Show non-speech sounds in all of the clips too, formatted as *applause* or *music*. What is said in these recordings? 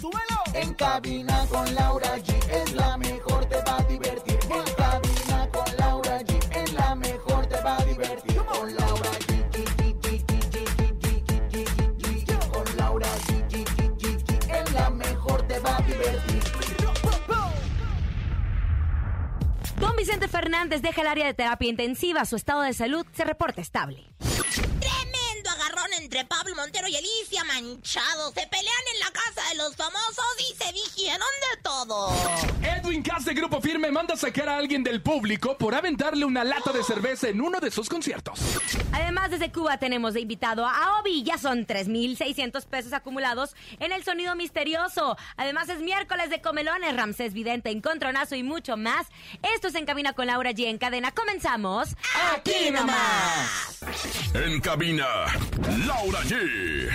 ¡Súbelo! En cabina con Laura G es la mejor, te va a divertir. En cabina con Laura G es la mejor, te va a divertir. Con Laura G. Con la mejor, te va a divertir. Don Vicente Fernández deja el área de terapia intensiva. Su estado de salud se reporta estable. Entre Pablo Montero y Alicia Manchado. Se pelean en la casa de los famosos y se dijeron de todo. Edwin Cass de Grupo Firme manda sacar a alguien del público por aventarle una lata de cerveza en uno de sus conciertos. Además, desde Cuba tenemos de invitado a Obi. Ya son 3,600 pesos acumulados en el sonido misterioso. Además, es miércoles de comelones, Ramsés Vidente, Encontronazo y mucho más. Esto es En Cabina con Laura G. En cadena. Comenzamos. Aquí nomás. En cabina, Laura G.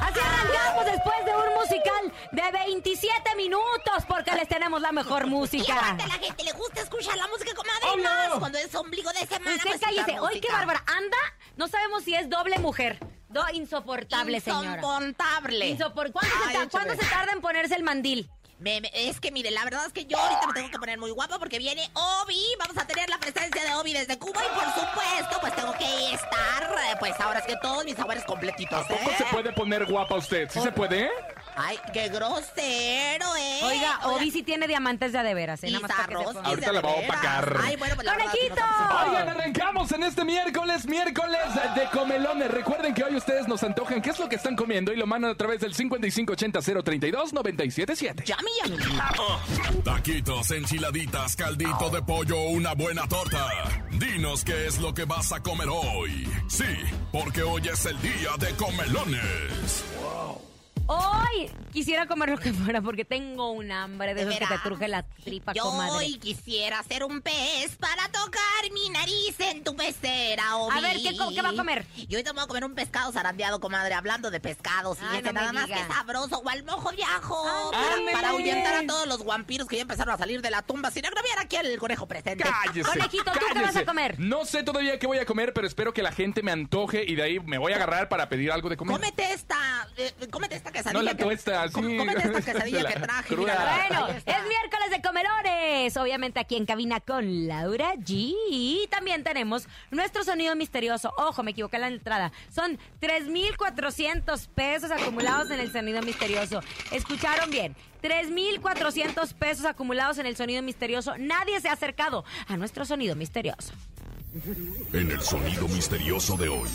Así arrancamos después de un musical de 27 minutos porque les tenemos la mejor Y música. aparte a la gente le gusta escuchar la música comadre Obvio. más cuando es ombligo de semana. Usted pues, cállese. Hoy qué bárbara. Anda, no sabemos si es doble mujer. Do insoportable, señora. Insoportable. Insopor- ¿Cuándo, se, Ay, ta- échale. ¿Cuándo se tarda en ponerse el mandil? Me- me- es que mire, la verdad es que yo ahorita me tengo que poner muy guapa porque viene Obi. Vamos a tener la presencia de Obi desde Cuba y por supuesto, pues tengo que estar, eh, pues ahora es que todos mis sabores completitos, ¿A poco ¿eh? se puede poner guapa usted? ¿Sí se puede? Ay, qué grosero, ¿eh? Oiga, Obi sí tiene diamantes de a de veras, ¿eh? y Nada más para que se Zarroski ponga. Ahorita la voy a opacar. Ay, bueno, pues la. Oigan, arrancamos en este miércoles, miércoles de comelones. Recuerden que hoy ustedes nos antojan qué es lo que están comiendo y lo mandan a través del 5580-032-977. Yami, yami. Taquitos, enchiladitas, caldito de pollo, una buena torta. Dinos qué es lo que vas a comer hoy. Sí, porque hoy es el día de comelones. Hoy quisiera comer lo que fuera porque tengo un hambre de ¿De esos que te truje la tripa, Yo comadre. hoy quisiera ser un pez para tocar mi nariz en tu pecera, Obi. A ver, ¿qué co- qué va a comer? Yo hoy te voy a comer un pescado zarandeado, comadre, hablando de pescados. Ay, y no ese me nada más que sabroso, o al mojo de ajo. Ándale. para ahuyentar a todos los vampiros que ya empezaron a salir de la tumba sin agraviar aquí al conejo presente. ¡Cállese! Conejito, ¿tú qué vas a cállese. comer? No sé todavía qué voy a comer, pero espero que la gente me antoje y de ahí me voy a agarrar para pedir algo de comer. Cómete esta, eh, cómete esta quesadilla. No la que- tuesta, sí. com- Cómete esta quesadilla *laughs* La que traje. cruda. Bueno, es miércoles de comelones. Obviamente aquí en cabina con Laura G. Y también tenemos nuestro sonido misterioso. Ojo, me equivoqué en la entrada. Son 3,400 pesos acumulados en el sonido misterioso. ¿Escucharon bien? 3,400 pesos acumulados en el sonido misterioso. Nadie se ha acercado a nuestro sonido misterioso. En el sonido misterioso de hoy.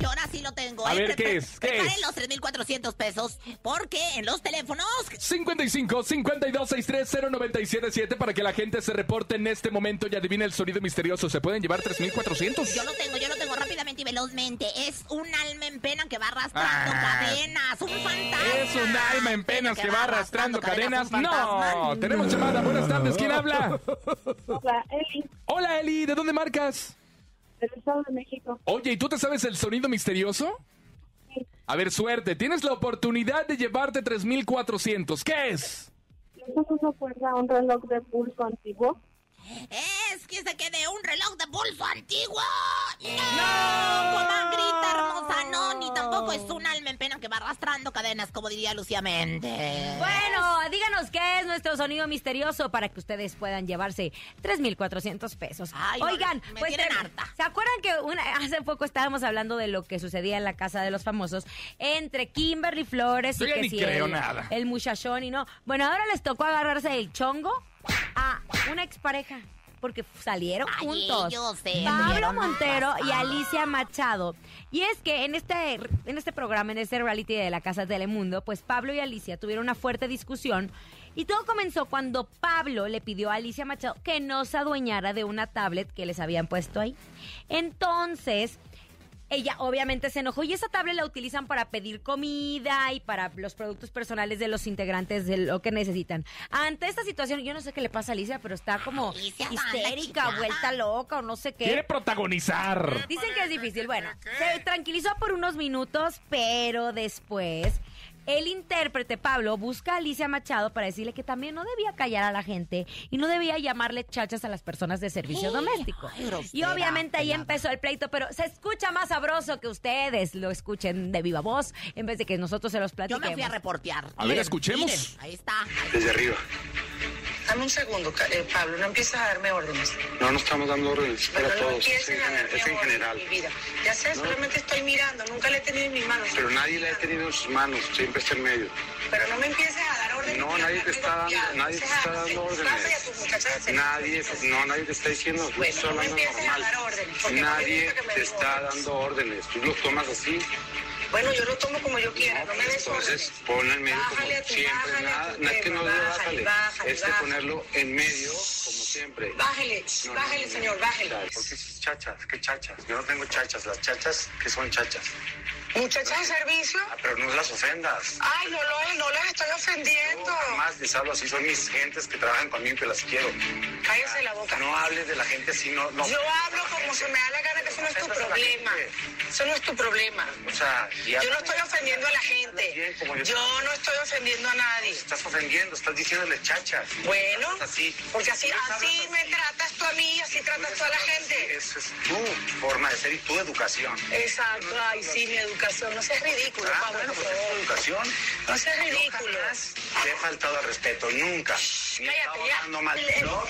Y ahora sí lo tengo. A ¿eh? ver, ¿qué es? ¿Qué preparen es? los 3,400 pesos porque en los teléfonos 55 52 63 0977 para que la gente se reporte en este momento y adivine el sonido misterioso. ¿Se pueden llevar 3400? Yo lo tengo, yo lo tengo rápidamente y velozmente. Es un alma en pena que va arrastrando Ah. cadenas, un fantasma. Es un alma en penas que va arrastrando cadenas. No, tenemos llamada. Buenas tardes, ¿quién habla? Hola, Eli, Hola Eli, ¿de dónde marcas? Del Estado de México. Oye, ¿y tú te sabes el sonido misterioso? A ver, suerte, tienes la oportunidad de llevarte 3400. ¿Qué es? ¿No se acuerda un reloj de pulso antiguo? Es que se quede un reloj de pulso antiguo. No, comadrita hermosa, no, ni tampoco es un alma en pena que va arrastrando cadenas, como diría Lucía Méndez. Bueno, díganos qué es nuestro sonido misterioso para que ustedes puedan llevarse 3,400 pesos. Ay, no, Oigan, me pues tienen harta. ¿se acuerdan que una- hace poco estábamos hablando de lo que sucedía en la casa de los famosos entre Kimberly Flores Yo y ya que ni si creo el, nada. el muchachón y no? Bueno, ahora les tocó agarrarse el chongo a una expareja. Porque salieron Ay, juntos. Pablo Montero y. Alicia Machado. Y es que en este, en este programa, en este reality de la Casa Telemundo, pues Pablo y Alicia tuvieron una fuerte discusión. Y todo comenzó cuando Pablo le pidió a Alicia Machado que no se adueñara de una tablet que les habían puesto ahí. Entonces, ella obviamente se enojó y esa tablet la utilizan para pedir comida y para los productos personales de los integrantes de lo que necesitan. Ante esta situación, yo no sé qué le pasa a Alicia, pero está como Alicia, histérica, vuelta loca o no sé qué. Quiere protagonizar. Dicen que es difícil. Bueno, se tranquilizó por unos minutos, pero después el intérprete Pablo busca a Alicia Machado para decirle que también no debía callar a la gente y no debía llamarle chachas a las personas de servicio doméstico. ay, grosera, y obviamente ahí empezó el pleito, pero se escucha más sabroso que ustedes lo escuchen de viva voz en vez de que nosotros se los Yo platiquemos. me fui a reportear. A ver, escuchemos. miren, ahí está. Desde arriba. Dame un segundo, eh, Pablo, no empieces a darme órdenes. No, no estamos dando órdenes para no todos. Es en, a es en general. mi vida. Ya sé, solamente estoy mirando, nunca le he tenido en mis manos. Pero nadie la ha tenido en sus manos, siempre está en medio. Pero no me empieces a dar órdenes. No, a nadie te está dando- nadie te está a- dando a órdenes. a. Nadie, no, nadie te está diciendo, Bueno, no me empieces a normal. dar órdenes, no Nadie te está dando órdenes, tú lo tomas así. Bueno, yo lo tomo como yo quiera, no me des Entonces, órdenes. ponlo en medio como Bájale a tu- siempre. bájale a Nada, tu no que no bájale, bájale, bájale, es que bájale. ponerlo en medio como siempre. Bájele, No, no, bájele, no, señor, no. bájele. ¿Por qué dices chachas? ¿Qué chachas? Yo no tengo chachas. Las chachas, ¿qué son chachas? Muchachas de servicio. Ah, pero no las ofendas. Ay, no, lo, no las estoy ofendiendo. Yo jamás les hablo así. Son mis gentes que trabajan conmigo que las quiero. Cállese la boca. No hables de la gente así. No, no. Yo hablo como se me da la gana, que eso no es tu problema. Eso no es tu problema. O sea, Yo no estoy ofendiendo a la gente. Yo- no estoy ofendiendo a nadie. Estás ofendiendo, estás diciéndole chachas. Bueno, porque así, así me tratas tú a mí así tratas tú a la gente. Esa es tu forma de ser y tu educación. Exacto, ay, sí, mi educación. No seas ridículo, Ah, Pablo, bueno, pues es tu educación. No seas ridículo. te he faltado al respeto, nunca. Cállate, ya. No,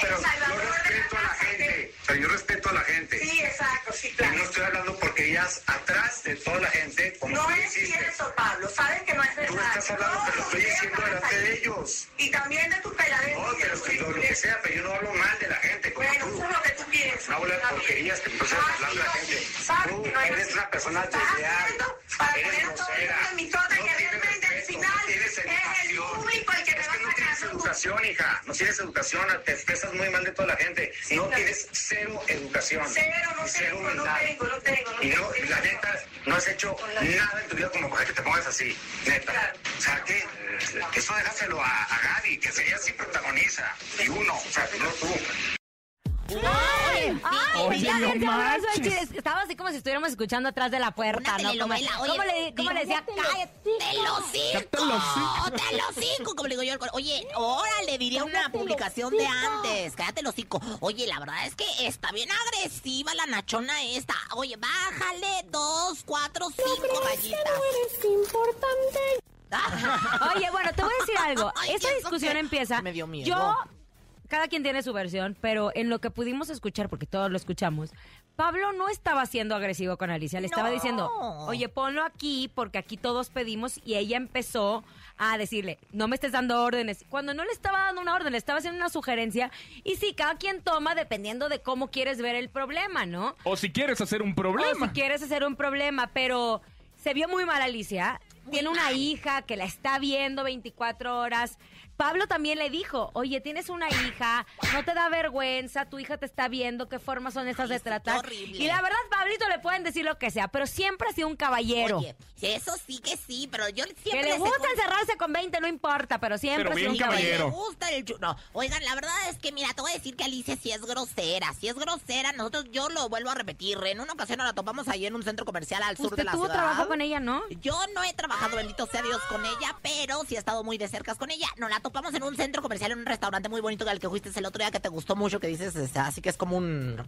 pero yo respeto a la gente. O sea, yo respeto a la gente. Sí, exacto, sí, Y claro. no estoy hablando porque ellas atrás de toda la gente, como No es cierto, Pablo. Sabes que no es verdad. Tú estás hablando, pero estoy diciendo delante de ellos. Y también de tu peladez. No, pero si lo, que sea, pero yo no hablo mal de la gente, como Bueno, eso es lo que tú piensas. No bien. porquerías que entonces Ah, hablar de la gente. Tú eres una persona desleal. para en mi No que final no tienes es el educación. público el que me Es va que no tienes tu- educación, hija. No tienes educación. Te expresas muy mal de toda la gente. No claro. tienes cero educación. Cero, no cero tengo, no humildad. tengo, no tengo, no Y no, tengo. la neta, no has hecho nada en tu vida como para que te pongas así. Neta. Claro. O sea, que eso déjaselo a, a Gaby, que ella sí protagoniza. Y uno, o sea, no tú. ¡Ay! Oye, no el manches. chile. Estaba así como si estuviéramos escuchando atrás de la puerta, ¿no? Como, oye, ¿cómo le, cómo le decía? ¡Cállate! ¡Te lo Cállate los cinco. cinco! ¡Te lo cinco! Como le digo yo al coro. Oye, órale, diría una publicación de antes. Cállate los cinco. Oye, la verdad es que está bien agresiva la nachona esta. Oye, bájale dos, cuatro, cinco rayitas. *laughs* Oye, bueno, te voy a decir algo. *laughs* Ay, Esta ¿eso discusión empieza. Me dio miedo. Yo, cada quien tiene su versión, pero en lo que pudimos escuchar, porque todos lo escuchamos, Pablo no estaba siendo agresivo con Alicia. Le estaba No. diciendo, oye, ponlo aquí, porque aquí todos pedimos. Y ella empezó a decirle, no me estés dando órdenes. Cuando no le estaba dando una orden, le estaba haciendo una sugerencia. Y sí, cada quien toma dependiendo de cómo quieres ver el problema, ¿no? O si quieres hacer un O problema. si quieres hacer un problema, pero se vio muy mal Alicia. Tiene una hija que la está viendo 24 horas. Pablo también le dijo, oye, tienes una hija, no te da vergüenza, tu hija te está viendo, qué formas son estas de tratar. horrible. Y la verdad, Pablito le pueden decir lo que sea, pero siempre ha sido un caballero. Oye, eso sí que sí, pero yo que siempre le les he gusta con- encerrarse con 20, no importa, pero siempre Pero ha sido un caballero. caballero. Me gusta el No, oigan, la verdad es que, mira, te voy a decir que Alicia sí es grosera. Sí es grosera. Nosotros, yo lo vuelvo a repetir. En una ocasión nos la topamos ahí en un centro comercial al sur de Usted la tuvo ciudad. trabajo con ella, ¿no? Yo no he trabajado, bendito sea Dios, con ella, pero sí he estado muy de cerca con ella. Nos la topamos en un centro comercial, en un restaurante muy bonito al que fuiste el otro día que te gustó mucho, que dices, este, así que es como un...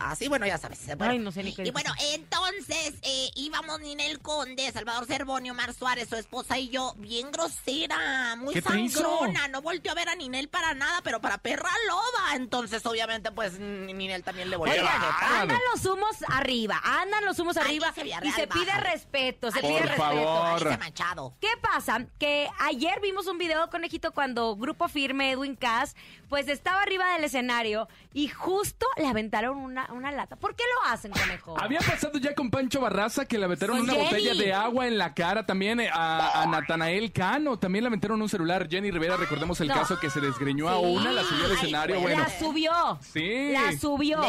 así, bueno, ya sabes. Bueno, Ay, no sé ni qué Y bueno, entonces eh, íbamos Ninel Conde, Salvador Cervonio, Mar Suárez, su esposa y yo, bien grosera, muy sangrona. No volteó a ver a Ninel para nada, pero para perra loba. Entonces, obviamente, pues Ninel también le volvió a. Andan los humos arriba, andan los humos arriba y se pide respeto, se pide Por respeto. favor. Alicia Machado. ¿Qué pasa? Que ayer vimos un video, Conejito, cuando Grupo Firme, Edwin Cass, pues estaba arriba del escenario y justo le aventaron una, una lata. ¿Por qué lo hacen, conejo? Había pasado ya con Pancho Barraza que le aventaron una Jenny. botella de agua en la cara también eh, a, a Natanael Cano. También le aventaron un celular. Jenny Rivera, recordemos el No. caso que se desgreñó a una, la subió al Ay, escenario. güey. Bueno, La subió. Sí. La subió.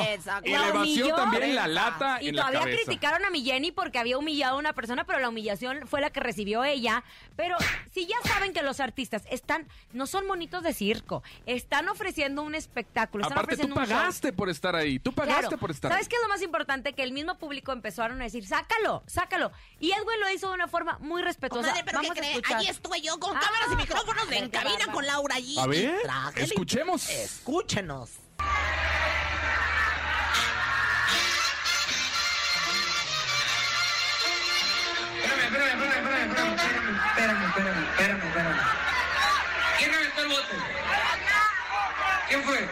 Y La le vació humilló. también la lata Y en la todavía cabeza. criticaron a mi Jenny porque había humillado a una persona, pero la humillación fue la que recibió ella. Pero si ya saben que los artistas están, no son monitos de circo, están ofreciendo un espectáculo, están Aparte, tú ofreciendo un show. pagaste por estar ahí. Tú pagaste Claro. por estar ¿Sabes ahí. qué es lo más importante? Que el mismo público empezaron a decir, sácalo, sácalo. Y Edwin lo hizo de una forma muy respetuosa. Comadre, pero Vamos ¿qué a cree? Allí estuve yo con Ah, cámaras y micrófonos qué en cabina con Laura G. A ver, Y traje Escúchenos. Espérame, espérame, espérame, espérame, espérame, espérame, espérame, espérame, espérame. ¿Quién el bote? ¿Quién fue?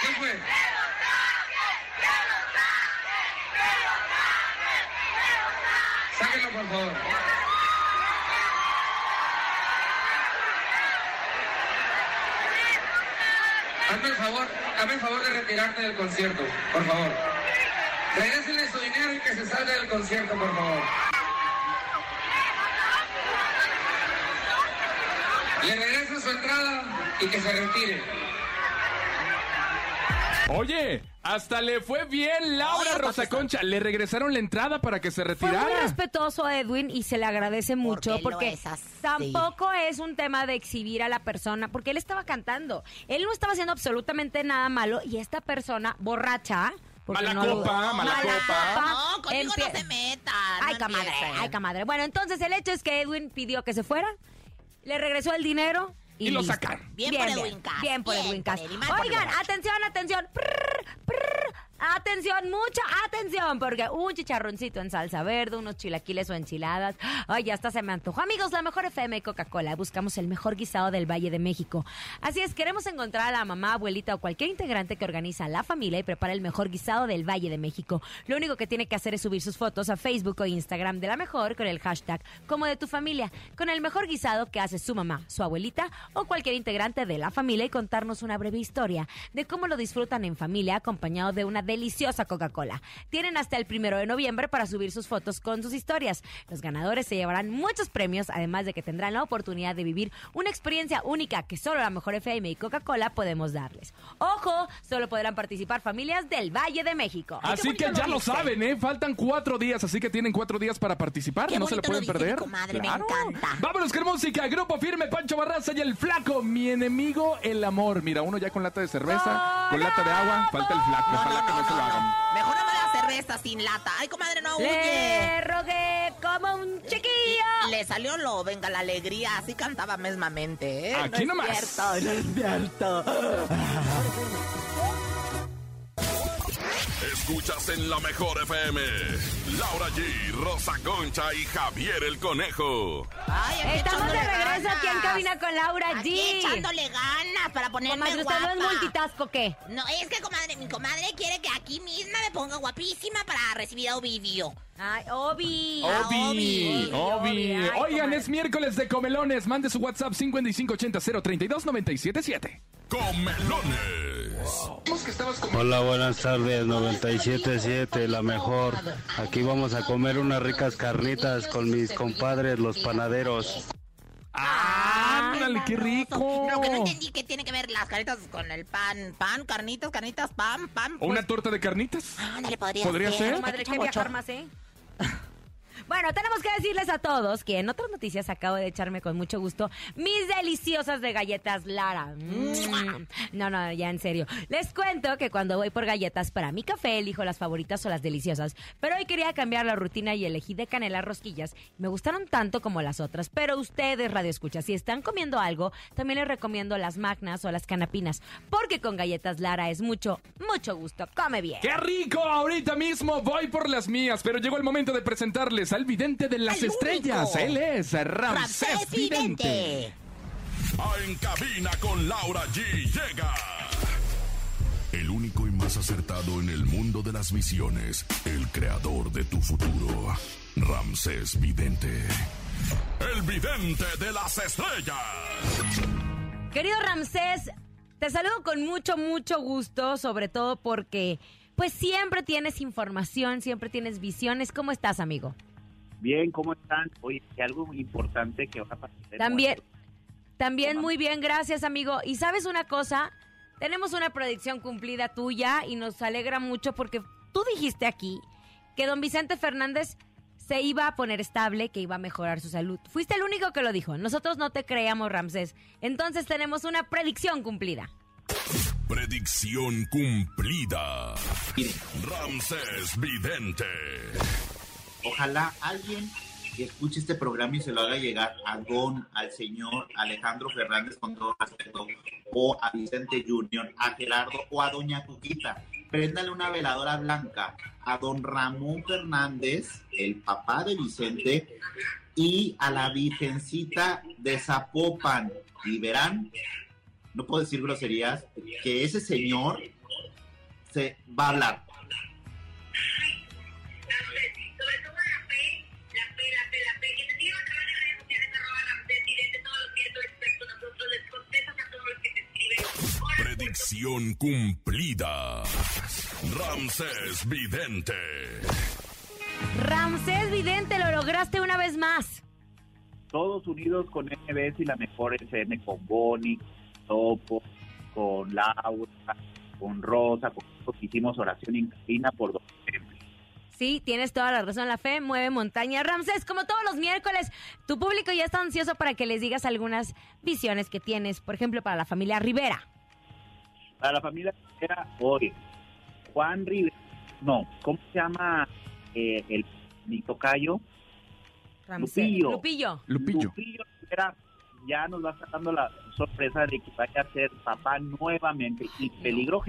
¿Quién fue? Sáquenlo, por favor. Hazme el favor, favor de retirarte del concierto, por favor. Regrésenle su dinero y que se salga del concierto, por favor. Le regresen su entrada y que se retire. Oye, hasta le fue bien Laura Oye, Rosa Concha. Le regresaron la entrada para que se Fue retirara. muy respetuoso a Edwin y se le agradece mucho Porque es tampoco es un tema de exhibir a la persona, porque él estaba cantando. Él no estaba haciendo absolutamente nada malo y esta persona borracha. Mala no copa, mala copa. No, conmigo empie- no se metan. Ay, no camadre, empiecen. ay, camadre. Bueno, entonces el hecho es que Edwin pidió que se fuera, le regresó el dinero y, lo sacaron. Bien, bien, por Edwin Cass. Bien, por Edwin Cass. Oigan, atención, atención. Atención, mucha atención, porque un chicharroncito en salsa verde, unos chilaquiles o enchiladas. Ay, ya hasta se me antojó. Amigos, la mejor FM y Coca-Cola. Buscamos el mejor guisado del Valle de México. Así es, queremos encontrar a la mamá, abuelita o cualquier integrante que organiza la familia y prepara el mejor guisado del Valle de México. Lo único que tiene que hacer es subir sus fotos a Facebook o Instagram de la mejor con el hashtag como de tu familia, con el mejor guisado que hace su mamá, su abuelita o cualquier integrante de la familia y contarnos una breve historia de cómo lo disfrutan en familia acompañado de una deliciosa Coca-Cola. Tienen hasta el primero de noviembre para subir sus fotos con sus historias. Los ganadores se llevarán muchos premios, además de que tendrán la oportunidad de vivir una experiencia única que solo la mejor FM y Coca-Cola podemos darles. Ojo, solo podrán participar familias del Valle de México. Ay, Así que ya lo dice. saben, ¿eh? Faltan cuatro días, así que tienen cuatro días para participar. Qué no se lo pueden perder. comadre, me encanta. Vámonos con música. Grupo Firme, Pancho Barraza y el Flaco. Mi enemigo, el amor. Mira, uno ya con lata de cerveza, con lata de agua. Falta el Flaco. No, Ojalá no, que no. Mejor dame la cerveza sin lata. Ay, comadre, no huye. Le rogué como un chiquillo. Le salió lo, venga la alegría, así cantaba mismamente, ¿eh? Aquí no nomás. Es cierto, no es cierto. *laughs* Escuchas en la mejor FM. Laura G, Rosa Concha y Javier el Conejo. Ay, aquí Estamos de regreso aquí en cabina con Laura G. Aquí echándole ganas para ponerme Comadre, ¿usted no es guapa. multitask o qué? No, es que comadre, mi comadre quiere que aquí misma me ponga guapísima para recibir a Ovidio. Ay, Obi. Ah, Obi, Obi, Obi. Ay, Oigan, comadre. es miércoles de comelones. Mande su WhatsApp 5580-032-977. Comelones. Hola, buenas tardes, 97.7, la mejor. Aquí vamos a comer unas ricas carnitas con mis compadres, los panaderos. ¡Ándale, qué rico! Lo que no entendí que tiene que ver las carnitas con el pan. Pan, carnitas, carnitas, pan, pan. ¿O ¿Una torta de carnitas? Ándale, podría, ¿Podría ser? Madre, Mucha qué viajar bochorno. más, ¿eh? Bueno, tenemos que decirles a todos que en otras noticias acabo de echarme con mucho gusto mis deliciosas de galletas Lara. Mm. No, no, ya en serio. Les cuento que cuando voy por galletas para mi café elijo las favoritas o las deliciosas, pero hoy quería cambiar la rutina y elegí de canela rosquillas. Me gustaron tanto como las otras, pero ustedes, Radio Escucha, si están comiendo algo, también les recomiendo las magnas o las canapinas, porque con galletas Lara es mucho, mucho gusto. Come bien. ¡Qué rico! Ahorita mismo voy por las mías, pero llegó el momento de presentarles al vidente de las ¡Al estrellas. único! Él es Ramsés, Ramsés Vidente. Vidente. En cabina con Laura G llega. El único y más acertado en el mundo de las visiones. El creador de tu futuro. Ramsés Vidente. el vidente de las estrellas. Querido Ramsés, te saludo con mucho, mucho gusto, sobre todo porque pues siempre tienes información, siempre tienes visiones. ¿Cómo estás, amigo? Bien, ¿cómo están? Oye, algo muy importante que va a pasar. También, también muy bien, gracias, amigo. Y sabes una cosa, tenemos una predicción cumplida tuya y nos alegra mucho porque tú dijiste aquí que don Vicente Fernández se iba a poner estable, que iba a mejorar su salud. Fuiste el único que lo dijo. Nosotros no te creíamos, Ramsés. Entonces tenemos una predicción cumplida. Predicción cumplida. Ramsés Vidente. Ojalá alguien que escuche este programa y se lo haga llegar a Don, al señor Alejandro Fernández con todo respeto, o a Vicente Junior, a Gerardo o a Doña Cuquita. Préndale una veladora blanca a Don Ramón Fernández, el papá de Vicente, y a la Virgencita de Zapopan. Y verán, no puedo decir groserías, que ese señor se va a hablar. Predicción cumplida. Ramsés Vidente. Ramsés Vidente, lo lograste una vez más. Todos unidos con MBS y la mejor FM, con Bonnie, Topo, con Laura, con Rosa, con todos hicimos oración en cabina por dos Sí, tienes toda la razón. La fe mueve montaña. Ramsés, como todos los miércoles, tu público ya está ansioso para que les digas algunas visiones que tienes, por ejemplo, para la familia Rivera. Para la familia Rivera, hoy, Juan Rivera, no, ¿cómo se llama eh, el mi tocayo? Ramsés. Lupillo. Lupillo. Lupillo. Lupillo Rivera ya nos va a dando la sorpresa de que vaya a ser papá nuevamente y peligro.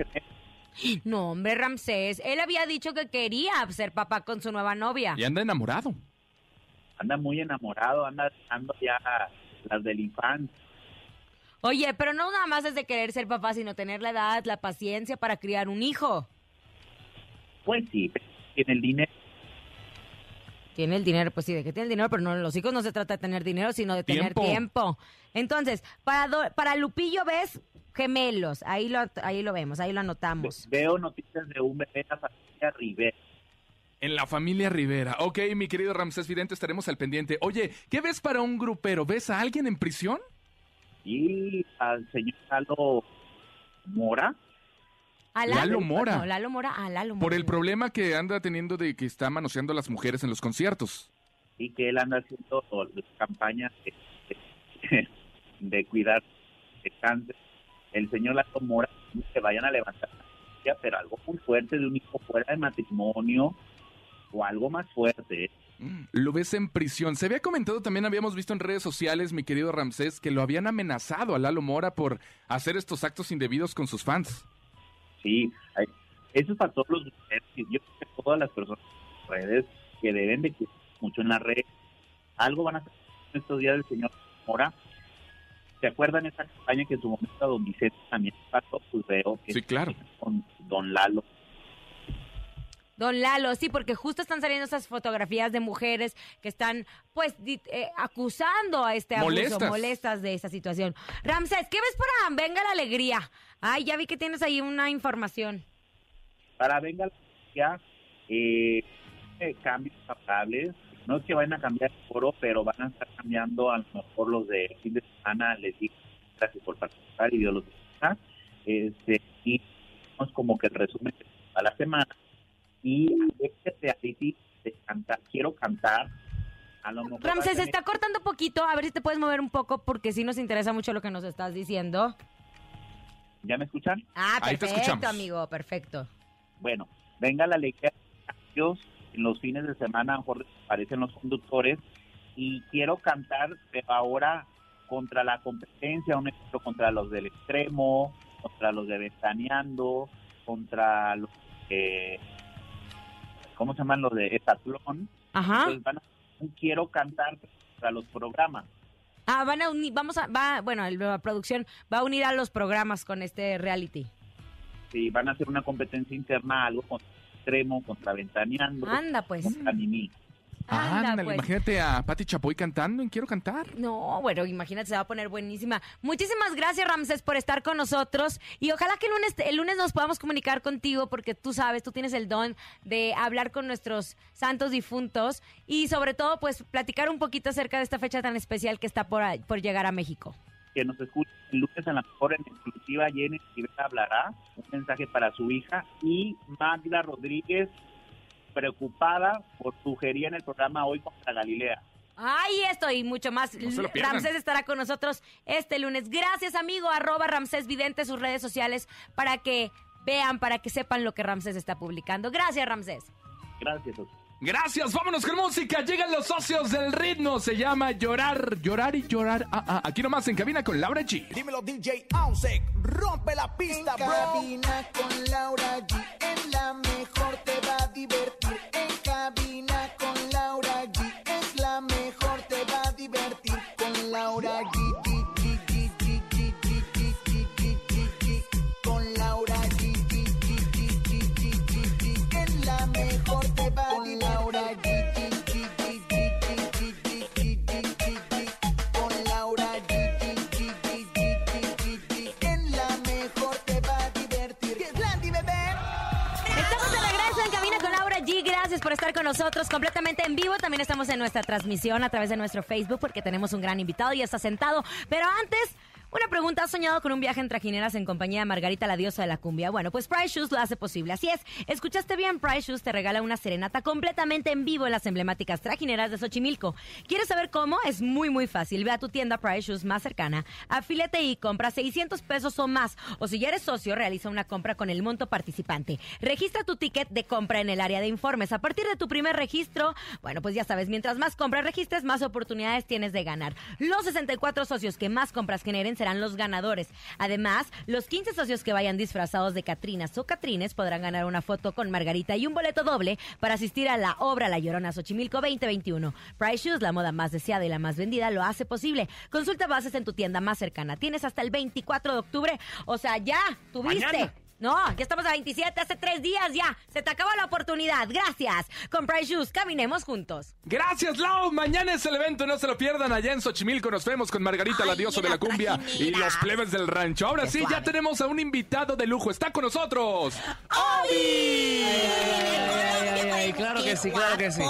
No, hombre, Ramsés. Él había dicho que quería ser papá con su nueva novia. Y anda enamorado. Anda muy enamorado, anda dando ya las del infancia. Oye, pero no nada más es de querer ser papá, sino tener la edad, la paciencia para criar un hijo. Pues sí, tiene el dinero. Tiene el dinero, pues sí, de que tiene el dinero, pero no, los hijos no se trata de tener dinero, sino de tener Tiempo. tiempo. Entonces, para, do- para Lupillo ves gemelos, ahí lo, ahí lo vemos, ahí lo anotamos. Veo noticias de un bebé de la familia Rivera. En la familia Rivera. Ok, mi querido Ramsés Vidente, estaremos al pendiente. Oye, ¿qué ves para un grupero? ¿Ves a alguien en prisión? Y al señor Lalo Mora, A Lalo Mora. No, Lalo Mora, a Lalo Mora. Por el problema que anda teniendo de que está manoseando a las mujeres en los conciertos. y que él anda haciendo campañas de, de- *laughs* de cuidar de cáncer. El señor Lalo Mora, que vayan a levantar pero algo muy fuerte de un hijo fuera de matrimonio o algo más fuerte. Lo ves en prisión. Se había comentado también, habíamos visto en redes sociales, mi querido Ramsés, que lo habían amenazado a Lalo Mora por hacer estos actos indebidos con sus fans. Sí, eso es para todos los Yo que todas las personas en las redes que deben de cuidar mucho en la red. Algo van a hacer en estos días del señor Mora. ¿Se acuerdan esa campaña que en su momento a don Vicente también pasó? Pues veo que Sí, claro. con don Lalo. Don Lalo, sí, porque justo están saliendo esas fotografías de mujeres que están, pues, di- eh, acusando a este abuso, Molestas. molestas de esta situación. Ramsés, ¿qué ves para Venga la Alegría? Ay, ya vi que tienes ahí una información. Para venga la Alegría, eh, eh, cambios favorables. No es que vayan a cambiar el foro, pero van a estar cambiando a lo mejor los de fin de semana. Les digo gracias por participar y Dios los bendiga. Este, y es como que el resumen a la semana. Y este reality de cantar, quiero cantar. A lo mejor Ramsés, se está cortando poquito, a ver si te puedes mover un poco porque sí nos interesa mucho lo que nos estás diciendo. ¿Ya me escuchan? Ah, Ahí te perfecto, escuchamos. amigo, perfecto. Bueno, venga la alegría, cambios en los fines de semana, mejor aparecen los conductores y quiero cantar, pero ahora contra la competencia, un ejemplo contra los del extremo, contra los de Ventaneando, contra los que, ¿cómo se llaman los de Estatlón? Ajá. Entonces van a, quiero cantar contra los programas. Ah, van a unir, vamos a, va, bueno, la producción va a unir a los programas con este reality. Sí, van a hacer una competencia interna, algo contra extremo, contra Ventaneando, Anda, pues. contra Anda, Ándale, pues. imagínate a Pati Chapoy cantando en Quiero Cantar. No, bueno, imagínate, se va a poner buenísima. Muchísimas gracias, Ramsés, por estar con nosotros. Y ojalá que el lunes, el lunes nos podamos comunicar contigo, porque tú sabes, tú tienes el don de hablar con nuestros santos difuntos y sobre todo, pues, platicar un poquito acerca de esta fecha tan especial que está por, por llegar a México. que nos escuche el lunes a la mejor en exclusiva Jenny Rivera hablará un mensaje para su hija y Magda Rodríguez preocupada por sugerir en el programa hoy contra Galilea. Ay, esto y mucho más. No. Ramsés estará con nosotros este lunes. Gracias, amigo, arroba Ramsés Vidente, sus redes sociales, para que vean, para que sepan lo que Ramsés está publicando. Gracias, Ramsés. Gracias. Gracias, vámonos con música. Llegan los socios del ritmo. Se llama Llorar, Llorar y Llorar. Ah, ah, aquí nomás en cabina con Laura G. Dímelo DJ Ausek, rompe la pista, En bro. cabina con Laura G. En la mejor te va a divertir. Por estar con nosotros completamente en vivo. También estamos en nuestra transmisión a través de nuestro Facebook porque tenemos un gran invitado y está sentado. Pero antes, una pregunta. ¿Has soñado con un viaje en trajineras en compañía de Margarita, la diosa de la cumbia? Bueno, pues Price Shoes lo hace posible. Así es. Escuchaste bien, Price Shoes te regala una serenata completamente en vivo en las emblemáticas trajineras de Xochimilco. ¿Quieres saber cómo? Es muy, muy fácil. Ve a tu tienda Price Shoes más cercana, afíliate y compra 600 pesos o más. O si ya eres socio, realiza una compra con el monto participante. Registra tu ticket de compra en el área de informes. A partir de tu primer registro, bueno, pues ya sabes, mientras más compras registres, más oportunidades tienes de ganar. Los 64 socios que más compras generen serán los ganadores. Además, los 15 socios que vayan disfrazados de Catrinas o Catrines podrán ganar una foto con Margarita y un boleto doble para asistir a la obra La Llorona Xochimilco 2021. Price Shoes, la moda más deseada y la más vendida, lo hace posible. Consulta bases en tu tienda más cercana. Tienes hasta el 24 de octubre, o sea, ya tuviste. No, ya estamos a 27, hace tres días ya. Se te acabó la oportunidad. Gracias. Con Price Shoes, caminemos juntos. Gracias, Lau. Mañana es el evento, no se lo pierdan allá en Xochimilco. Nos vemos con Margarita, la diosa de la cumbia, y los plebes del rancho. Ahora Qué sí, ya tenemos a un invitado de lujo. Está con nosotros. Ay, claro que sí, claro que sí.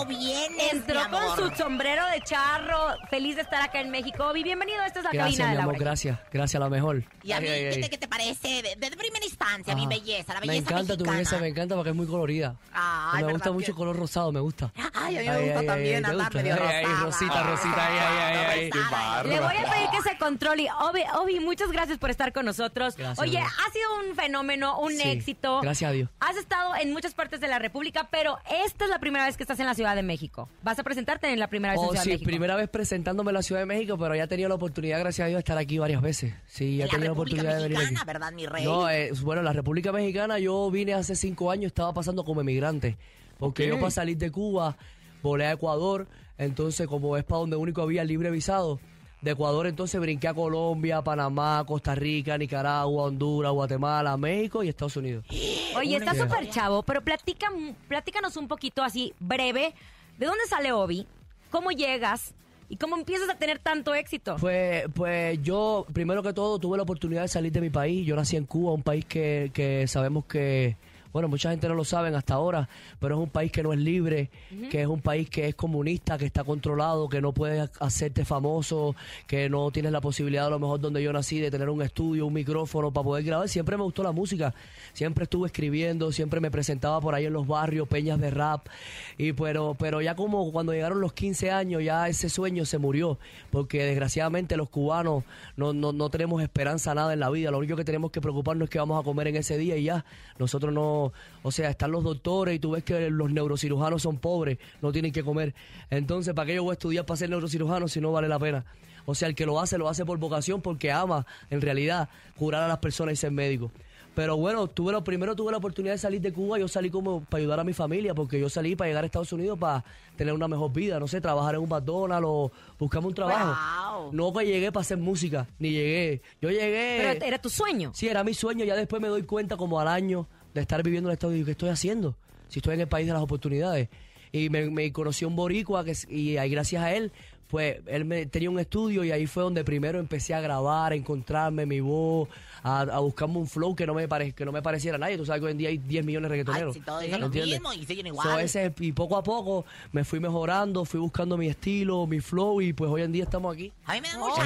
Entró con su sombrero de charro. Feliz de estar acá en México. Obi, bienvenido. Esta es la Gracias, cabina de la amor, Laura. gracias. Gracias, la mejor. ¿Y a mí Ay, ay, ¿qué, ay. te, qué te parece? De, de primera instancia, mi Ah, belleza, la Me belleza encanta tu belleza, me encanta porque es muy colorida. Ay, me gusta ¿verdad mucho que- el color rosado, me gusta. Ay, a mí me gusta también ¿te andar medio rosada. rosita, rosita, ay, ay, ay, Le voy a pedir que se controle. Obi, Obi, muchas gracias por estar con nosotros. Gracias, Oye, ha sido un fenómeno, un éxito. gracias a Dios. Has estado en muchas partes de la República, pero esta es la primera vez que estás en la Ciudad de México. Vas a presentarte en la primera vez en Oh, Ciudad sí, de México. primera vez presentándome en la Ciudad de México, pero ya he tenido la oportunidad, gracias a Dios, de estar aquí varias veces. Sí, ya he En la tenido la oportunidad de venir Mexicana. ¿verdad, mi rey? No, eh, bueno, la República Mexicana yo vine hace cinco años, estaba pasando como emigrante. Porque yo para salir de Cuba volé a Ecuador, entonces como es para donde único había libre visado, de Ecuador entonces brinqué a Colombia, Panamá, Costa Rica, Nicaragua, Honduras, Guatemala, México y Estados Unidos. Oye, está súper chavo, pero platica, platícanos un poquito así, breve, ¿de dónde sale Obi? ¿Cómo llegas? ¿Y cómo empiezas a tener tanto éxito? Pues, pues yo, primero que todo, tuve la oportunidad de salir de mi país. Yo nací en Cuba, un país que, que sabemos que, bueno, mucha gente no lo sabe hasta ahora, pero es un país que no es libre, que es un país que es comunista, que está controlado, que no puedes hacerte famoso, que no tienes la posibilidad, a lo mejor donde yo nací, de tener un estudio, un micrófono para poder grabar. Siempre me gustó la música, siempre estuve escribiendo, siempre me presentaba por ahí en los barrios, peñas de rap, y pero, pero ya como cuando llegaron los 15 años, ya ese sueño se murió, porque desgraciadamente los cubanos no, no, no tenemos esperanza nada en la vida, lo único que tenemos que preocuparnos es que vamos a comer en ese día y ya, nosotros no, o sea, están los doctores y tú ves que los neurocirujanos son pobres, no tienen que comer, entonces, ¿para qué yo voy a estudiar para ser neurocirujano si no vale la pena? O sea, el que lo hace, lo hace por vocación, porque ama, en realidad, curar a las personas y ser médico. Pero bueno, tuve lo primero tuve la oportunidad de salir de Cuba, yo salí como para ayudar a mi familia, porque yo salí para llegar a Estados Unidos para tener una mejor vida, no sé, trabajar en un McDonald's o buscarme un trabajo. No que llegué para hacer música, ni llegué. Yo llegué... Pero era tu sueño. Sí, era mi sueño, ya después me doy cuenta como al año de estar viviendo en Estados Unidos, ¿qué estoy haciendo? Si estoy en el país de las oportunidades. y me, me conoció un boricua que, y ahí gracias a él pues él me, tenía un estudio y ahí fue donde primero empecé a grabar, a encontrarme mi voz, a, a buscarme un flow que no me pare, que no me pareciera a nadie. Tú sabes que hoy en día hay 10 millones de reggaetoneros. Ay, si todos dicen lo mismo y siguen So, igual. ese- y poco a poco me fui mejorando, fui buscando mi estilo, mi flow y pues hoy en día estamos aquí. A mí me da mucha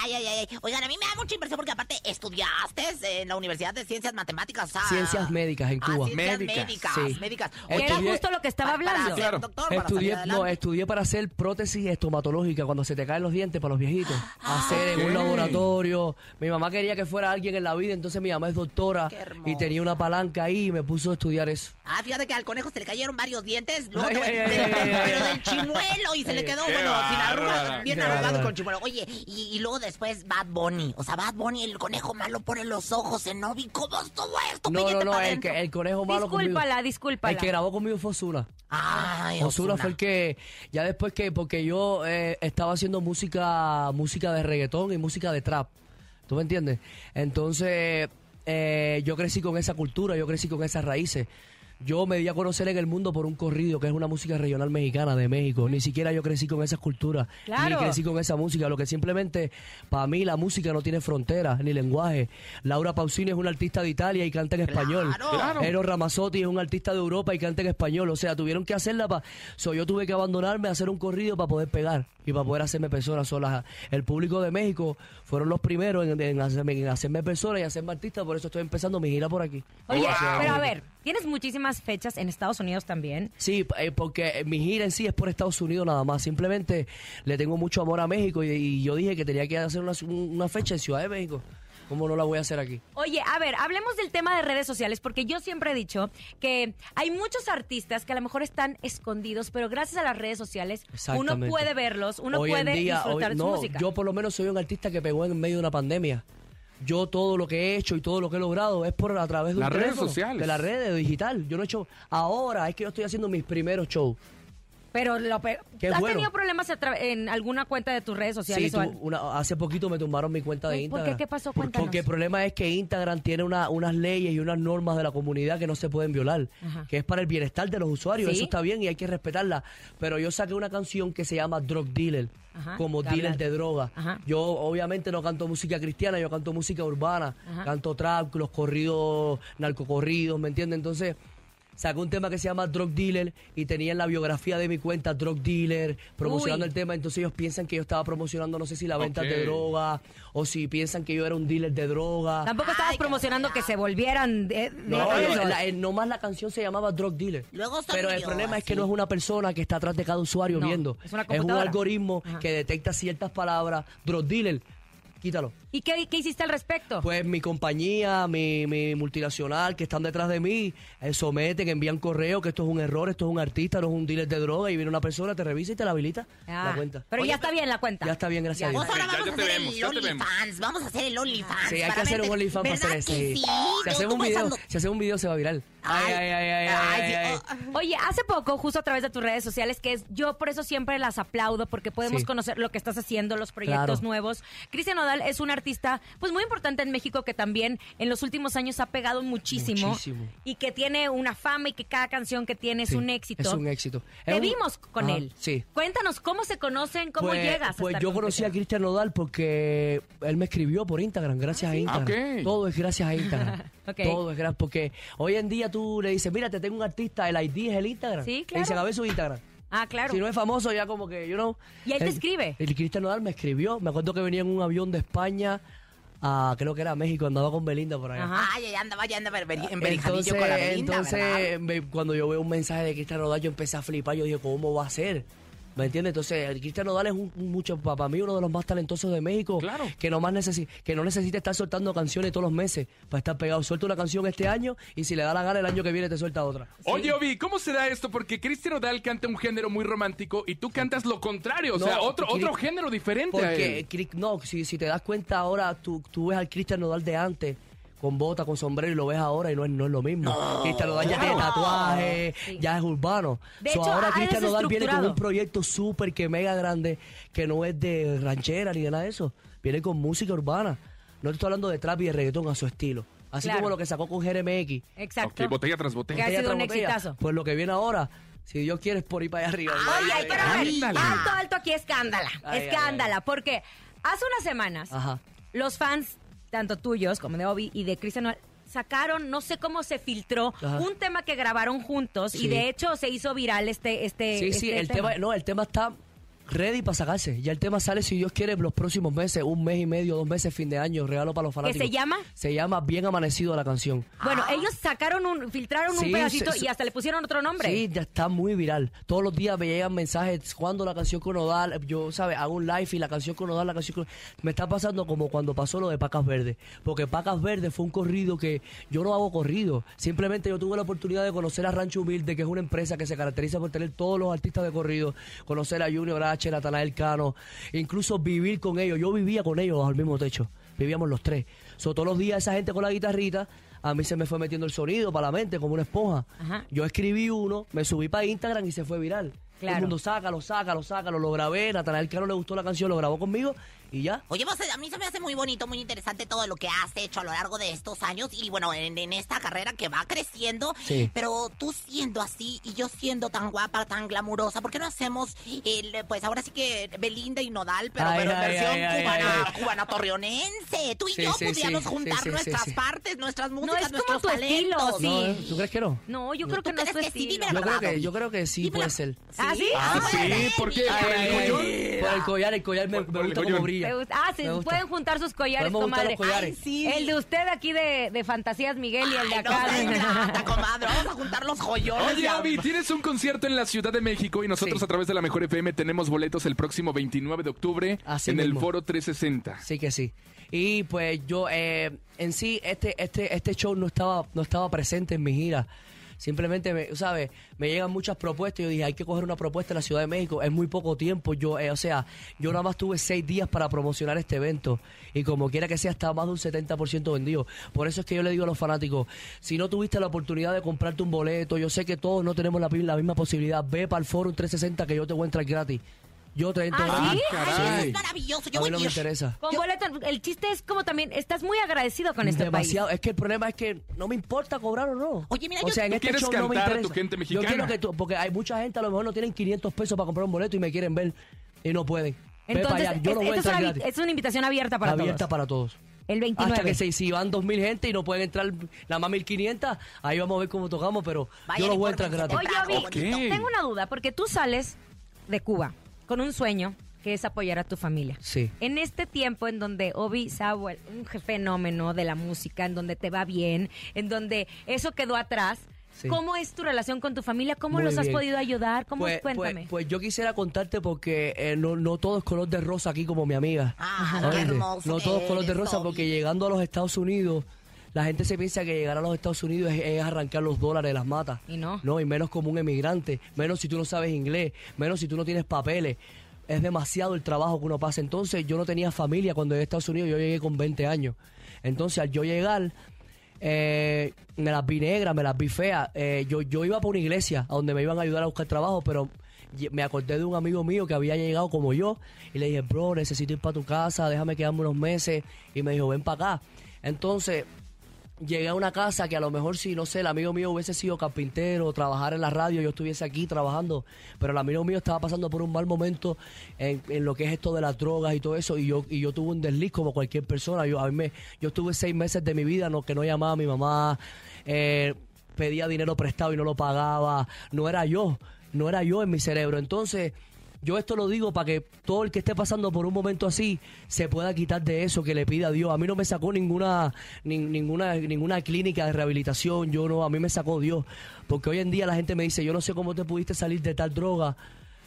ay, ay. Oigan, a mí me da mucha impresión porque aparte estudiaste en la Universidad de Ciencias Matemáticas. sea, Ciencias médicas en ah, Cuba. ciencias médicas, Sí. médicas. Que era justo lo que estaba Para- para hablando. ser doctor, para Estudié, no, estudié para hacer prótesis estomatológica cuando se te caen los dientes para los viejitos. Ah. hacer en un laboratorio. Mi mamá quería que fuera alguien en la vida, entonces mi mamá es doctora y tenía una palanca ahí y me puso a estudiar eso. Ah, fíjate que al conejo se le cayeron varios dientes, luego *laughs* Ay, ay, de- ay, de- ay, ay, pero del chimuelo y se le quedó, bueno, sin arrugas, bien arrugado con chimuelo. Oye, y, y luego después Bad Bunny, o sea, Bad Bunny, el conejo malo pone los ojos en Novi, ¿cómo es todo esto? No, no, Píllate no, el, dentro. que- el conejo malo conmigo. Discúlpala, discúlpala. El que grabó conmigo fue Osuna. Ay, Osuna. Fue el que, ya después que, porque yo eh, estaba haciendo música, música de reggaetón y música de trap. ¿Tú me entiendes? Entonces, eh, yo crecí con esa cultura, yo crecí con esas raíces. Yo me di a conocer en el mundo por un corrido, que es una música regional mexicana de México. Ni siquiera yo crecí con esas culturas, Claro. ni crecí con esa música. Lo que simplemente, para mí, la música no tiene fronteras ni lenguaje. Laura Pausini es una artista de Italia y canta en español. Claro. Eros Ramazzotti es un artista de Europa y canta en español. O sea, tuvieron que hacerla para... So, yo tuve que abandonarme a hacer un corrido para poder pegar y para poder hacerme personas solas. El público de México fueron los primeros en, en hacerme, en hacerme persona y hacerme artista. Por eso estoy empezando mi gira por aquí. Oye, Wow. pero a ver, tienes muchísimas fechas en Estados Unidos también. Sí, eh, porque mi gira en sí es por Estados Unidos nada más. Simplemente le tengo mucho amor a México y, y yo dije que tenía que hacer una, una fecha en Ciudad de México. ¿Cómo no la voy a hacer aquí? Oye, a ver, hablemos del tema de redes sociales, porque yo siempre he dicho que hay muchos artistas que a lo mejor están escondidos, pero gracias a las redes sociales uno puede verlos, uno Hoy puede día, disfrutar hoy- de su no, música. Yo por lo menos soy un artista que pegó en medio de una pandemia. Yo todo lo que he hecho y todo lo que he logrado es por a través de Las redes sociales. de las redes de digital. Yo no he hecho ahora es que yo estoy haciendo mis primeros shows. Pero lo pe- Qué ¿has bueno. tenido problemas en alguna cuenta de tus redes sociales? Sí, tú- una- hace poquito me tumbaron mi cuenta de Ay, ¿por Instagram. qué? ¿Qué pasó? Cuéntanos. Porque el problema es que Instagram tiene una- unas leyes y unas normas de la comunidad que no se pueden violar, Ajá. que es para el bienestar de los usuarios. Sí. Eso está bien y hay que respetarla. Pero yo saqué una canción que se llama Drug Dealer, Ajá, como dealer de droga. Ajá. Yo obviamente no canto música cristiana, yo canto música urbana, canto trap, los corridos, narcocorridos, ¿me entiendes? Entonces... Saqué un tema que se llama Drug Dealer y tenía en la biografía de mi cuenta Drug Dealer promocionando Uy. el tema. Entonces ellos piensan que yo estaba promocionando, no sé si la venta de droga o si piensan que yo era un dealer de droga. Tampoco estabas promocionando que se volvieran de, de- No, de- la- eh, nomás la canción se llamaba Drug Dealer. Luego Pero el problema es que no es una persona que está atrás de cada usuario No, viendo. es una un computadora. algoritmo Ajá. que detecta ciertas palabras. Drug Dealer, quítalo. ¿Y qué, qué hiciste al respecto? Pues mi compañía, mi, mi multinacional que están detrás de mí, eh, someten, envían correo que esto es un error, esto es un artista, no es un dealer de droga y viene una persona, te revisa y te la habilita Ah, la cuenta. Pero ya está bien la cuenta. Ya está bien, gracias a Dios. Ahora vamos ya a hacer vemos, el. OnlyFans. Vamos a hacer el OnlyFans. Sí, hay para que hacer un. OnlyFans para ¿Verdad hacer sí? Si hacemos un video, pensando- si hacemos un video se va viral. Ay, ay, ay, ay, ay, sí, ay, oh, Oye, hace poco, justo a través de tus redes sociales, que es yo por eso siempre las aplaudo, porque podemos Sí. conocer lo que estás haciendo, los proyectos Claro. nuevos. Cristian Nodal es un artista pues muy importante en México que también en los últimos años ha pegado muchísimo, Muchísimo. y que tiene una fama y que cada canción que tiene es Sí, un éxito. Es un éxito. Te un- vimos con él. Sí. Cuéntanos cómo se conocen, cómo pues, llegas. a Pues yo con conocí a Cristian? Nodal porque él me escribió por Instagram, gracias a Instagram. ok. Todo es gracias a Instagram. *laughs* Ok. Todo es gracias, porque hoy en día tú le dices, mira, te tengo un artista, el ID es el Instagram. Sí, Le claro. dicen, a ver su Instagram. Ah, claro. Si no es famoso, ya como que, you know. Y él te el- escribe. El Cristian Nodal me escribió. Me acuerdo que venía en un avión de España a, creo que era México, andaba con Belinda por allá. Ajá. Ya andaba, ya andaba en Berijadillo con la Belinda, entonces cuando yo veo un mensaje de Cristian Nodal, yo empecé a flipar. Yo dije, ¿cómo va a ser? ¿Me entiendes? Entonces, el Cristian Nodal es un, mucho, para mí uno de los más talentosos de México. Claro. Que, no más necesi- que no necesita estar soltando canciones todos los meses para estar pegado. Suelta una canción este año y si le da la gana el año que viene te suelta otra. Oye, Obi, ¿cómo se da esto? Porque Cristian Odal canta un género muy romántico y tú cantas lo contrario, o No, sea, otro, otro género diferente a Porque, él. No, si, si te das cuenta ahora, tú, tú ves al Cristian Nodal de antes, con bota, con sombrero, y lo ves ahora y no es, no es lo mismo. Cristian Nodal ya tiene tatuajes, Sí. ya es urbano. De So, hecho, ahora Cristian Nodal viene con un proyecto súper que mega grande, que no es de ranchera ni de nada de eso. Viene con música urbana. No te estoy hablando de trap y de reggaetón a su estilo. Así Claro. como lo que sacó con Jeremy Exacto. Ok, botella tras botella. Que ha sido tras un botella. exitazo. Pues lo que viene ahora, si Dios quiere, es por ir para allá arriba. Oye, ay, pero a ver, Ándale. alto, alto aquí, escándala. Ay, escándala, porque hace unas semanas Ajá. los fans, tanto tuyos como de Obi y de Cristian sacaron, no sé cómo se filtró, Ajá. un tema que grabaron juntos y de hecho se hizo viral este este Sí, sí, este el tema, no, el tema está ready para sacarse. Ya el tema sale, si Dios quiere, los próximos meses, un mes y medio, dos meses, fin de año, regalo para los ¿Que fanáticos. se llama? Se llama Bien Amanecido la canción. Bueno, ellos sacaron un, filtraron un pedacito se- y hasta le pusieron otro nombre. Sí, ya está muy viral. Todos los días me llegan mensajes cuando la canción con Odal, yo, ¿sabes? Hago un live y la canción con Odal, la canción con... Me está pasando como cuando pasó lo de Pacas Verdes. Porque Pacas Verdes fue un corrido que yo no hago corrido. Simplemente yo tuve la oportunidad de conocer a Rancho Humilde, que es una empresa que se caracteriza por tener todos los artistas de corrido. Conocer a Junior H, Natanael Cano, incluso vivir con ellos. Yo vivía con ellos bajo el mismo techo. Vivíamos los tres. So, todos los días esa gente con la guitarrita, a mí se me fue metiendo el sonido para la mente como una esponja. Ajá. Yo escribí uno, me subí para Instagram y se fue viral. Todo Claro. el mundo sácalo, sácalo, sácalo, lo grabé, Natanael Cano le gustó la canción, lo grabó conmigo y ya. Oye, vos, a mí se me hace muy bonito, muy interesante todo lo que has hecho a lo largo de estos años y bueno, en, en esta carrera que va creciendo. Sí. Pero tú siendo así y yo siendo tan guapa, tan glamurosa, ¿por qué no hacemos, el, pues ahora sí que Belinda y Nodal, pero, Ay, pero en versión ay, ay, cubana, ay. cubana torreonense? Tú y Sí, yo sí, sí, juntar sí, sí, nuestras sí, sí. partes, nuestras No músicas, es como nuestros tu estilo, sí. No, ¿eh? ¿Tú crees que no? No, yo creo ¿Tú que no es que sí? Yo creo que, yo creo que sí Dime puede la- ser. ¿Ah, sí? Ah, puede sí, ¿por qué? mira. ¿Por el collón? Por el collar, el collar me, gusta como brilla. Ah, gusta. pueden juntar sus collares, comadre. sí. El de usted aquí de, de Fantasías Miguel y el de no acá. comadre. Vamos a juntar los joyones. Oye. Avi, tienes un concierto en la Ciudad de México y nosotros Sí. a través de la Mejor FM tenemos boletos el próximo 29 de octubre Así en el. Foro 360. Sí que sí. Y pues yo, eh, en sí, este, este, este show no estaba, no estaba presente en mi gira. Simplemente, me, ¿sabes? Me llegan muchas propuestas y yo dije, hay que coger una propuesta en la Ciudad de México. Es muy poco tiempo. Yo, eh, o sea, yo nada más tuve seis días para promocionar este evento. Y como quiera que sea, está más de un 70% vendido. Por eso es que yo le digo a los fanáticos, si no tuviste la oportunidad de comprarte un boleto, yo sé que todos no tenemos la, la misma posibilidad. Ve para el Forum 360 que yo te voy a entrar gratis. Yo te entro ¿Ah, gratis. sí? Ay, Caray. es maravilloso. Yo A mí voy no me ir. interesa. Con boleto, el chiste es como también, estás muy agradecido con este Demasiado. país. Es que el problema es que no me importa cobrar o no. Oye, mira, o yo- sea, en Tú este quieres show no me cantar a tu interesa. gente mexicana. Yo quiero que tú, porque hay mucha gente a lo mejor no tienen 500 pesos para comprar un boleto y me quieren ver y no pueden. Entonces, allá. Yo es, no voy a es, entrar una, gratis. es una invitación abierta para Abierta todos. para todos. El 29. Hasta que se, si van 2.000 gente y no pueden entrar nada más 1.500, ahí vamos a ver cómo tocamos, pero Vayan yo no voy a entrar gratis. Oye, Obi, tengo una duda, porque tú sales de Cuba con un sueño que es apoyar a tu familia. Sí. En este tiempo en donde Obi se ha un fenómeno de la música, en donde te va bien, en donde eso quedó atrás, Sí. ¿cómo es tu relación con tu familia? ¿Cómo Muy los has bien. podido ayudar? ¿Cómo Pues, es? Cuéntame. pues- pues yo quisiera contarte porque eh, no, no todo es color de rosa aquí como mi amiga. Ah, qué Oíste, hermoso No todo es color de rosa porque llegando a los Estados Unidos, la gente se piensa que llegar a los Estados Unidos es, es arrancar los dólares de las matas. Y no. No, y menos como un emigrante, menos si tú no sabes inglés, menos si tú no tienes papeles. Es demasiado el trabajo que uno pasa. Entonces yo no tenía familia cuando llegué a Estados Unidos, yo llegué con 20 años. Entonces al yo llegar, eh, me las vi negras, me las vi feas. Eh, yo, yo iba por una iglesia a donde me iban a ayudar a buscar trabajo, pero me acordé de un amigo mío que había llegado como yo y le dije, bro, necesito ir para tu casa, déjame quedarme unos meses. Y me dijo, ven para acá. Entonces llegué a una casa que a lo mejor si, no sé, el amigo mío hubiese sido carpintero, trabajar en la radio, yo estuviese aquí trabajando, pero el amigo mío estaba pasando por un mal momento en, en lo que es esto de las drogas y todo eso, y yo, y yo tuve un desliz como cualquier persona, yo, a mí me, yo estuve seis meses de mi vida que no llamaba a mi mamá, eh, pedía dinero prestado y no lo pagaba, no era yo, no era yo en mi cerebro, entonces... Yo esto lo digo para que todo el que esté pasando por un momento así se pueda quitar de eso que le pida a Dios. A mí no me sacó ninguna ni- ninguna ninguna clínica de rehabilitación, yo no, a mí me sacó Dios, porque hoy en día la gente me dice, "Yo no sé cómo te pudiste salir de tal droga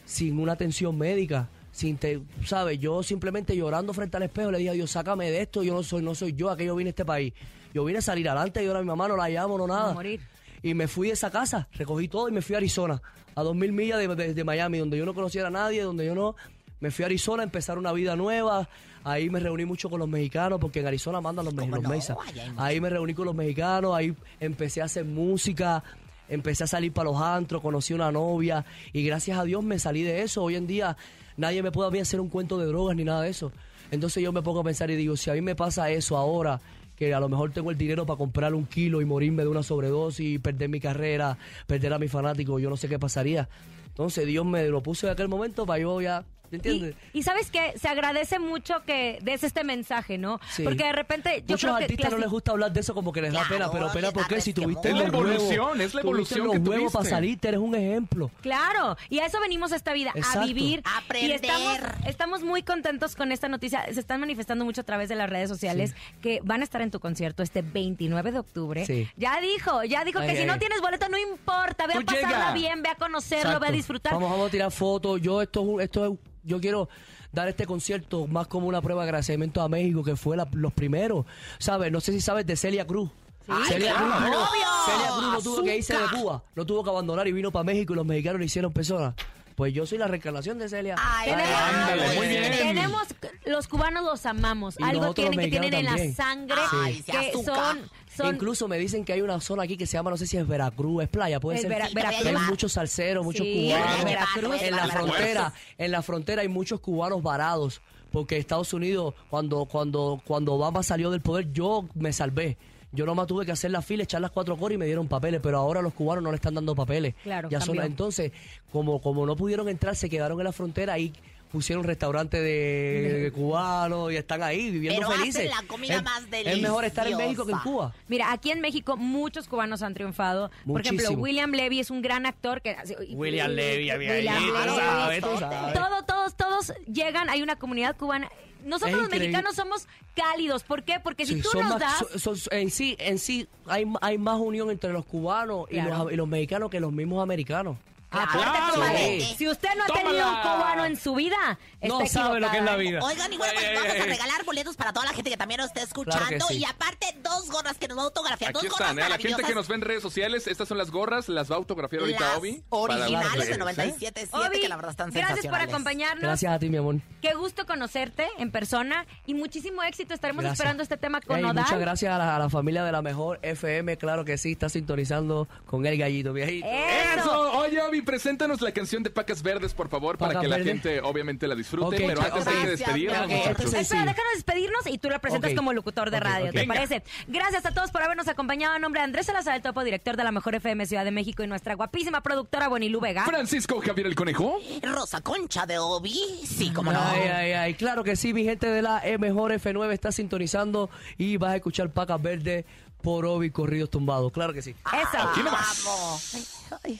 sin una atención médica." Sin te, sabes, yo simplemente llorando frente al espejo le dije a Dios, sácame de esto, yo no soy, no soy yo, a que yo vine a este país. Yo vine a salir adelante y ahora mi mamá no la llamo, no nada. Morir. Y me fui de esa casa, recogí todo y me fui a Arizona, a dos mil millas de, de- de Miami, donde yo no conociera a nadie, donde yo no... Me fui a Arizona a empezar una vida nueva. Ahí me reuní mucho con los mexicanos, porque en Arizona mandan los, me- los no? mexicanos. Hay Ahí me reuní con los mexicanos, ahí empecé a hacer música, empecé a salir para los antros, conocí una novia y gracias a Dios me salí de eso. Hoy en día nadie me puede a mí hacer un cuento de drogas ni nada de eso. Entonces yo me pongo a pensar y digo, si a mí me pasa eso ahora, que a lo mejor tengo el dinero para comprar un kilo y morirme de una sobredosis, perder mi carrera, perder a mi fanático, yo no sé qué pasaría. Entonces Dios me lo puso en aquel momento para yo ya ¿Entiendes? Y, sabes que se agradece mucho que des este mensaje, ¿no? Porque de repente yo Muchos creo que artistas no les gusta hablar de eso como que les da pena, pero pena porque si tuviste es la evolución, huevos, es la evolución tuviste que tuviste. para salirte, eres un ejemplo. Claro, y a eso venimos a esta vida, a vivir. A aprender. Y estamos, estamos muy contentos con esta noticia. Se están manifestando mucho a través de las redes sociales que van a estar en tu concierto este 29 de octubre. Sí. Ya dijo, ya dijo Ay, que si ay, no tienes boleto no importa, ve a pasarla llega. bien, ve a conocerlo, ve a disfrutar. Vamos, vamos a tirar fotos. Yo esto, es un- esto es- yo quiero dar este concierto más como una prueba de agradecimiento a México, que fue la- los primeros. ¿Sabes? No sé si sabes de Celia Cruz. Ay, Celia Cruz, no. Celia Cruz no tuvo que irse de. Cuba, no tuvo que abandonar y vino para México y los mexicanos le hicieron personas. Pues yo soy la reencarnación de Celia. Ay, Tenemos, Ándale, muy bien. tenemos- los cubanos los amamos. Y Algo tienen que tienen en la sangre. Ay, que sí, son, Incluso me dicen que hay una zona aquí que se llama, no sé si es Veracruz, es playa, puede Es ser. Vera- Veracruz. Hay muchos salseros, muchos Sí, cubanos. Veracruz. En la frontera, en la frontera hay muchos cubanos varados, porque Estados Unidos, cuando, cuando, cuando Obama salió del poder, yo me salvé. Yo nomás tuve que hacer la fila, echar las cuatro coras y me dieron papeles, pero ahora los cubanos no le están dando papeles. Claro, ya son, entonces, como, como no pudieron entrar, se quedaron en la frontera y pusieron restaurantes de, de cubanos y están ahí viviendo Pero hacen felices. la comida es, más es mejor estar en México que en deliciosa. Cuba. Mira, aquí en México muchos cubanos han triunfado. Por ejemplo. William Levy es un gran actor que William Levy, había William ahí, tú Levy. sabes, tú sabes. Todo, todos, todos llegan. Hay una comunidad cubana. Nosotros los mexicanos somos cálidos. ¿Por qué? Porque si Sí, tú nos más- das en sí, en sí hay, hay más unión entre los cubanos y, los, y los mexicanos que los mismos americanos. Aparte, Claro. comadre, Sí. si usted no ha tenido un cubano en su vida, No está sabe lo que es la vida. Oigan, y bueno, pues vamos a regalar boletos para toda la gente que también nos esté escuchando. Claro que sí. Y aparte, dos gorras que nos va a autografiar. Aquí dos gorras están, ¿eh? A la gente que nos ve en redes sociales, estas son las gorras, las va a autografiar ahorita Las Obi. para originales de ¿eh? 97.7, Obi, que la verdad están gracias por sensacionales. acompañarnos. Gracias a ti, mi amor. Qué gusto conocerte en persona y muchísimo éxito. Estaremos Gracias. esperando este tema con Ey, Odal. muchas gracias a la, a la familia de la mejor FM, claro que sí, está sintonizando con el gallito, viejito. Eso. Eso, oye Obi, preséntanos la canción de Pacas Verdes, por favor, para que la gente obviamente la disfrute, pero antes hay que Espera, Sí. déjanos despedirnos y tú la presentas como locutor de radio. ¿te Venga. parece? Gracias a todos por habernos acompañado. En nombre de Andrés Salazar, el topo director de la Mejor FM Ciudad de México y nuestra guapísima productora Bonilú Vega. Francisco Javier el Conejo. Rosa Concha de Obi, sí, como no. Ay, ay, ay, claro que sí, mi gente de la E Mejor F9 está sintonizando y vas a escuchar Pacas Verdes por Obi Corridos Tumbados, claro que sí. Eso. Aquí nomás. Vamos. Ay.